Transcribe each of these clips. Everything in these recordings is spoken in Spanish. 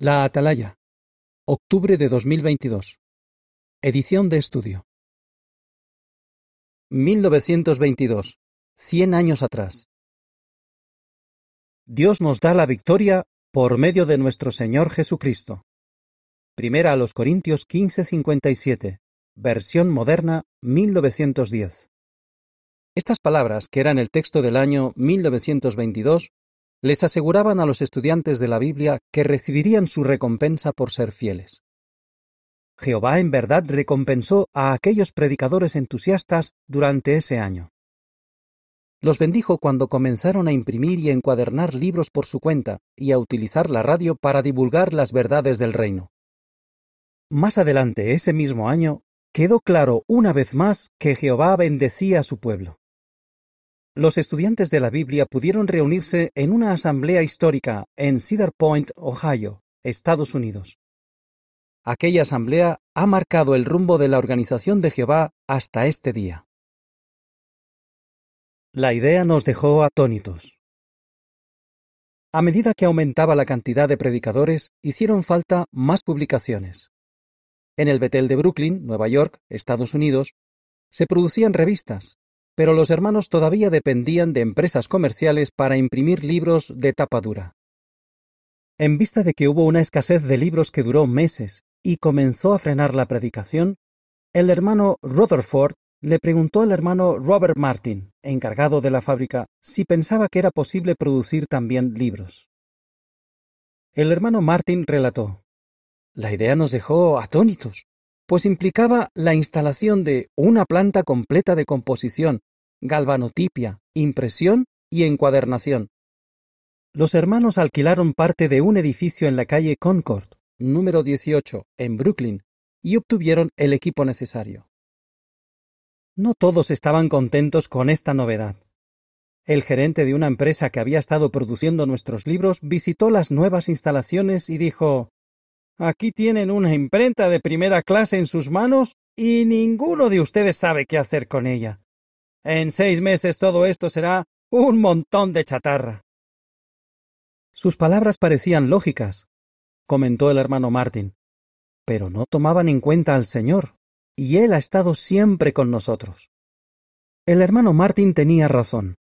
La Atalaya. Octubre de 2022. Edición de estudio. 1922. Cien años atrás. Dios nos da la victoria por medio de nuestro Señor Jesucristo. Primera a los Corintios 15:57. Versión moderna 1910. Estas palabras, que eran el texto del año 1922, les aseguraban a los estudiantes de la Biblia que recibirían su recompensa por ser fieles. Jehová en verdad recompensó a aquellos predicadores entusiastas durante ese año. Los bendijo cuando comenzaron a imprimir y encuadernar libros por su cuenta y a utilizar la radio para divulgar las verdades del reino. Más adelante ese mismo año, quedó claro una vez más que Jehová bendecía a su pueblo los estudiantes de la Biblia pudieron reunirse en una asamblea histórica en Cedar Point, Ohio, Estados Unidos. Aquella asamblea ha marcado el rumbo de la organización de Jehová hasta este día. La idea nos dejó atónitos. A medida que aumentaba la cantidad de predicadores, hicieron falta más publicaciones. En el Betel de Brooklyn, Nueva York, Estados Unidos, se producían revistas, pero los hermanos todavía dependían de empresas comerciales para imprimir libros de tapa dura. En vista de que hubo una escasez de libros que duró meses y comenzó a frenar la predicación, el hermano Rutherford le preguntó al hermano Robert Martin, encargado de la fábrica, si pensaba que era posible producir también libros. El hermano Martin relató, La idea nos dejó atónitos, pues implicaba la instalación de una planta completa de composición, galvanotipia, impresión y encuadernación. Los hermanos alquilaron parte de un edificio en la calle Concord, número 18, en Brooklyn, y obtuvieron el equipo necesario. No todos estaban contentos con esta novedad. El gerente de una empresa que había estado produciendo nuestros libros visitó las nuevas instalaciones y dijo Aquí tienen una imprenta de primera clase en sus manos y ninguno de ustedes sabe qué hacer con ella. En seis meses todo esto será un montón de chatarra. Sus palabras parecían lógicas, comentó el hermano Martin, pero no tomaban en cuenta al Señor, y Él ha estado siempre con nosotros. El hermano Martin tenía razón.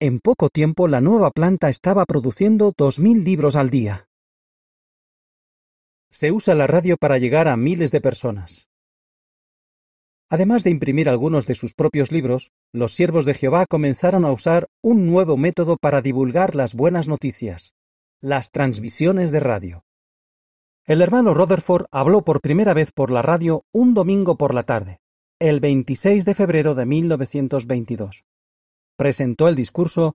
En poco tiempo la nueva planta estaba produciendo dos mil libros al día. Se usa la radio para llegar a miles de personas. Además de imprimir algunos de sus propios libros, los siervos de Jehová comenzaron a usar un nuevo método para divulgar las buenas noticias, las transmisiones de radio. El hermano Rutherford habló por primera vez por la radio un domingo por la tarde, el 26 de febrero de 1922. Presentó el discurso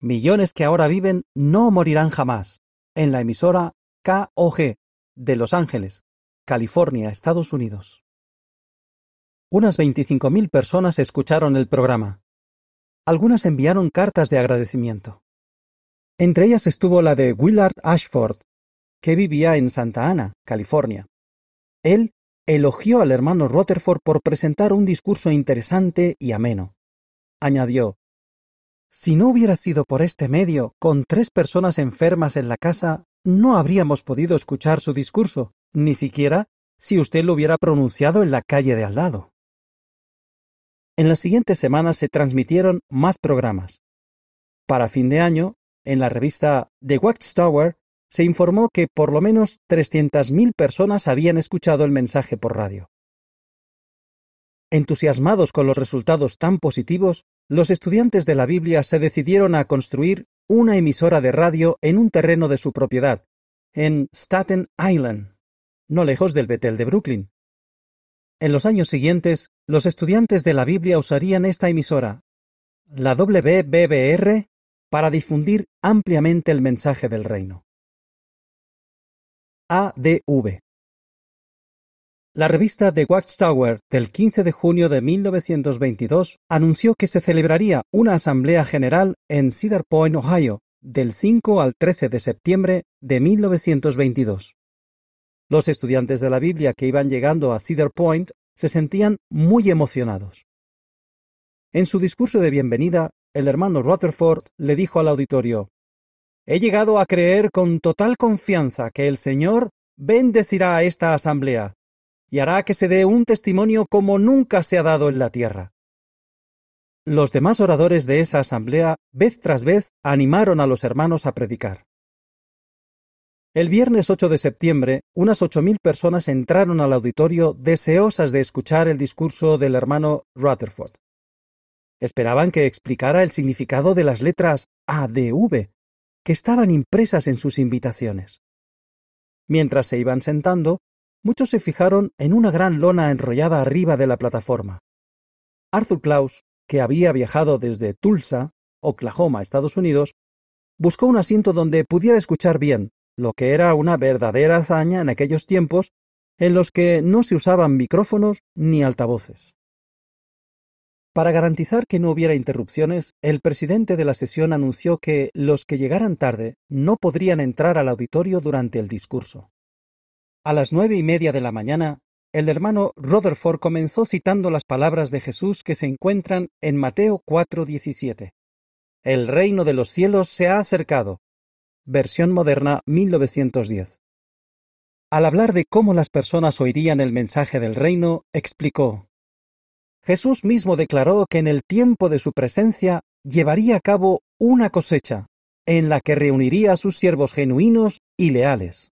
Millones que ahora viven no morirán jamás, en la emisora KOG de Los Ángeles, California, Estados Unidos. Unas 25.000 personas escucharon el programa. Algunas enviaron cartas de agradecimiento. Entre ellas estuvo la de Willard Ashford, que vivía en Santa Ana, California. Él elogió al hermano Rutherford por presentar un discurso interesante y ameno. Añadió, Si no hubiera sido por este medio, con tres personas enfermas en la casa, no habríamos podido escuchar su discurso, ni siquiera si usted lo hubiera pronunciado en la calle de al lado. En las siguientes semanas se transmitieron más programas. Para fin de año, en la revista The Watchtower, se informó que por lo menos 300.000 personas habían escuchado el mensaje por radio. Entusiasmados con los resultados tan positivos, los estudiantes de la Biblia se decidieron a construir una emisora de radio en un terreno de su propiedad, en Staten Island, no lejos del Betel de Brooklyn. En los años siguientes, los estudiantes de la Biblia usarían esta emisora, la WBBR, para difundir ampliamente el mensaje del reino. ADV La revista The Watchtower del 15 de junio de 1922 anunció que se celebraría una asamblea general en Cedar Point, Ohio, del 5 al 13 de septiembre de 1922. Los estudiantes de la Biblia que iban llegando a Cedar Point se sentían muy emocionados. En su discurso de bienvenida, el hermano Rutherford le dijo al auditorio He llegado a creer con total confianza que el Señor bendecirá a esta asamblea y hará que se dé un testimonio como nunca se ha dado en la tierra. Los demás oradores de esa asamblea, vez tras vez, animaron a los hermanos a predicar. El viernes 8 de septiembre, unas ocho mil personas entraron al auditorio deseosas de escuchar el discurso del hermano Rutherford. Esperaban que explicara el significado de las letras A, D, V, que estaban impresas en sus invitaciones. Mientras se iban sentando, muchos se fijaron en una gran lona enrollada arriba de la plataforma. Arthur Klaus, que había viajado desde Tulsa, Oklahoma, Estados Unidos, buscó un asiento donde pudiera escuchar bien, lo que era una verdadera hazaña en aquellos tiempos en los que no se usaban micrófonos ni altavoces. Para garantizar que no hubiera interrupciones, el presidente de la sesión anunció que los que llegaran tarde no podrían entrar al auditorio durante el discurso. A las nueve y media de la mañana, el hermano Rutherford comenzó citando las palabras de Jesús que se encuentran en Mateo 4:17. El reino de los cielos se ha acercado. Versión moderna 1910. Al hablar de cómo las personas oirían el mensaje del reino, explicó, Jesús mismo declaró que en el tiempo de su presencia llevaría a cabo una cosecha, en la que reuniría a sus siervos genuinos y leales.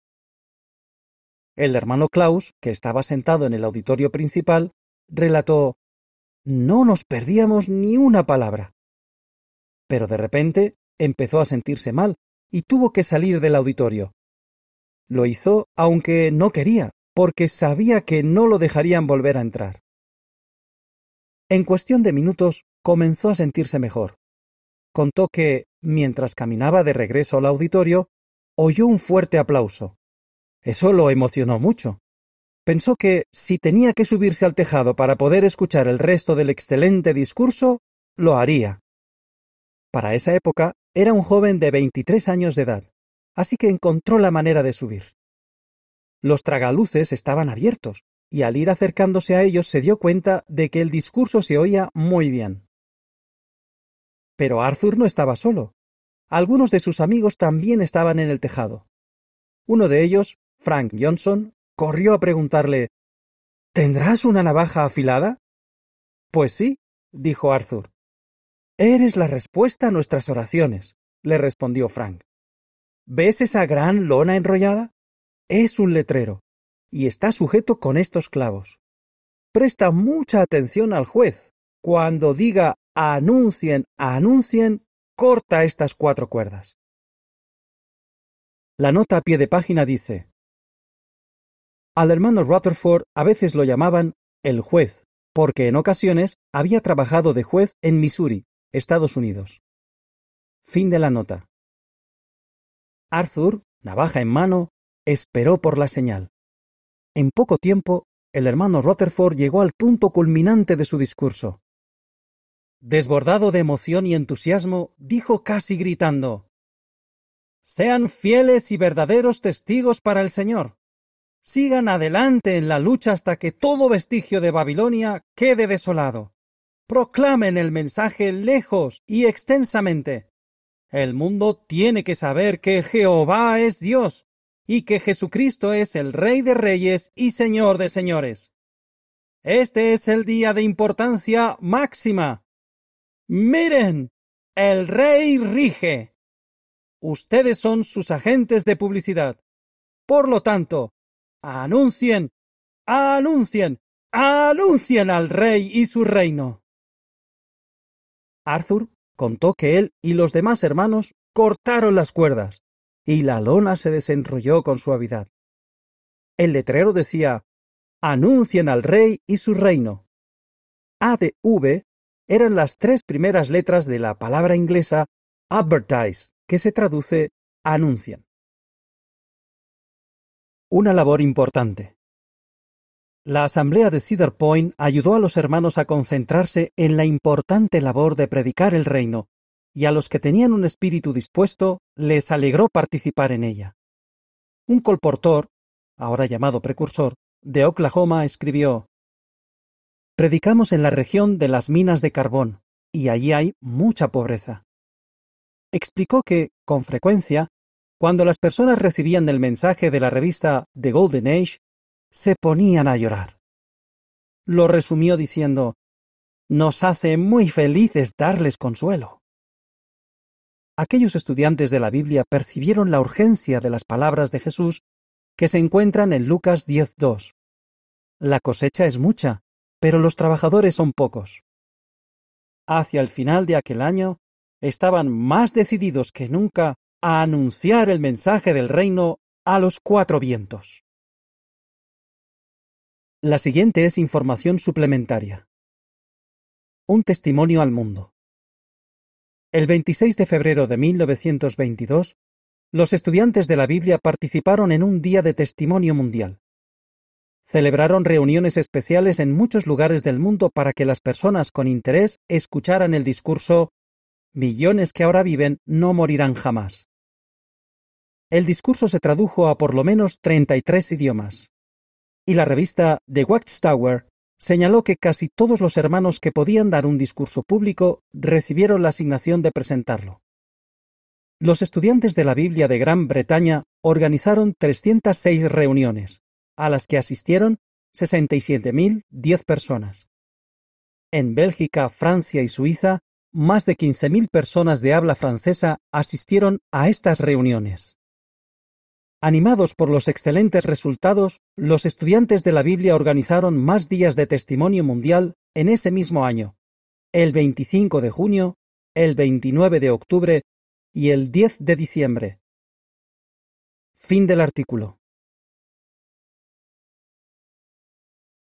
El hermano Klaus, que estaba sentado en el auditorio principal, relató No nos perdíamos ni una palabra. Pero de repente empezó a sentirse mal y tuvo que salir del auditorio. Lo hizo aunque no quería, porque sabía que no lo dejarían volver a entrar. En cuestión de minutos comenzó a sentirse mejor. Contó que, mientras caminaba de regreso al auditorio, oyó un fuerte aplauso. Eso lo emocionó mucho. Pensó que, si tenía que subirse al tejado para poder escuchar el resto del excelente discurso, lo haría. Para esa época era un joven de veintitrés años de edad, así que encontró la manera de subir. Los tragaluces estaban abiertos, y al ir acercándose a ellos se dio cuenta de que el discurso se oía muy bien. Pero Arthur no estaba solo. Algunos de sus amigos también estaban en el tejado. Uno de ellos, Frank Johnson, corrió a preguntarle ¿Tendrás una navaja afilada? Pues sí, dijo Arthur. Eres la respuesta a nuestras oraciones, le respondió Frank. ¿Ves esa gran lona enrollada? Es un letrero y está sujeto con estos clavos. Presta mucha atención al juez. Cuando diga anuncien, anuncien, corta estas cuatro cuerdas. La nota a pie de página dice Al hermano Rutherford a veces lo llamaban el juez, porque en ocasiones había trabajado de juez en Missouri, Estados Unidos. Fin de la nota. Arthur, navaja en mano, esperó por la señal. En poco tiempo, el hermano Rutherford llegó al punto culminante de su discurso. Desbordado de emoción y entusiasmo, dijo casi gritando Sean fieles y verdaderos testigos para el Señor. Sigan adelante en la lucha hasta que todo vestigio de Babilonia quede desolado. Proclamen el mensaje lejos y extensamente. El mundo tiene que saber que Jehová es Dios y que Jesucristo es el Rey de Reyes y Señor de Señores. Este es el día de importancia máxima. Miren, el Rey rige. Ustedes son sus agentes de publicidad. Por lo tanto, anuncien, anuncien, anuncien al Rey y su reino. Arthur contó que él y los demás hermanos cortaron las cuerdas y la lona se desenrolló con suavidad. El letrero decía Anuncien al rey y su reino. A de V eran las tres primeras letras de la palabra inglesa advertise, que se traduce anuncian. Una labor importante. La asamblea de Cedar Point ayudó a los hermanos a concentrarse en la importante labor de predicar el reino y a los que tenían un espíritu dispuesto les alegró participar en ella. Un colportor, ahora llamado precursor, de Oklahoma escribió Predicamos en la región de las minas de carbón, y allí hay mucha pobreza. explicó que, con frecuencia, cuando las personas recibían el mensaje de la revista The Golden Age, se ponían a llorar. Lo resumió diciendo, Nos hace muy felices darles consuelo. Aquellos estudiantes de la Biblia percibieron la urgencia de las palabras de Jesús que se encuentran en Lucas 10.2. La cosecha es mucha, pero los trabajadores son pocos. Hacia el final de aquel año, estaban más decididos que nunca a anunciar el mensaje del reino a los cuatro vientos. La siguiente es información suplementaria. Un testimonio al mundo. El 26 de febrero de 1922, los estudiantes de la Biblia participaron en un día de testimonio mundial. Celebraron reuniones especiales en muchos lugares del mundo para que las personas con interés escucharan el discurso Millones que ahora viven no morirán jamás. El discurso se tradujo a por lo menos 33 idiomas. Y la revista The Watchtower señaló que casi todos los hermanos que podían dar un discurso público recibieron la asignación de presentarlo. Los estudiantes de la Biblia de Gran Bretaña organizaron 306 reuniones, a las que asistieron 67.010 personas. En Bélgica, Francia y Suiza, más de 15.000 personas de habla francesa asistieron a estas reuniones. Animados por los excelentes resultados, los estudiantes de la Biblia organizaron más días de testimonio mundial en ese mismo año, el 25 de junio, el 29 de octubre y el 10 de diciembre. Fin del artículo.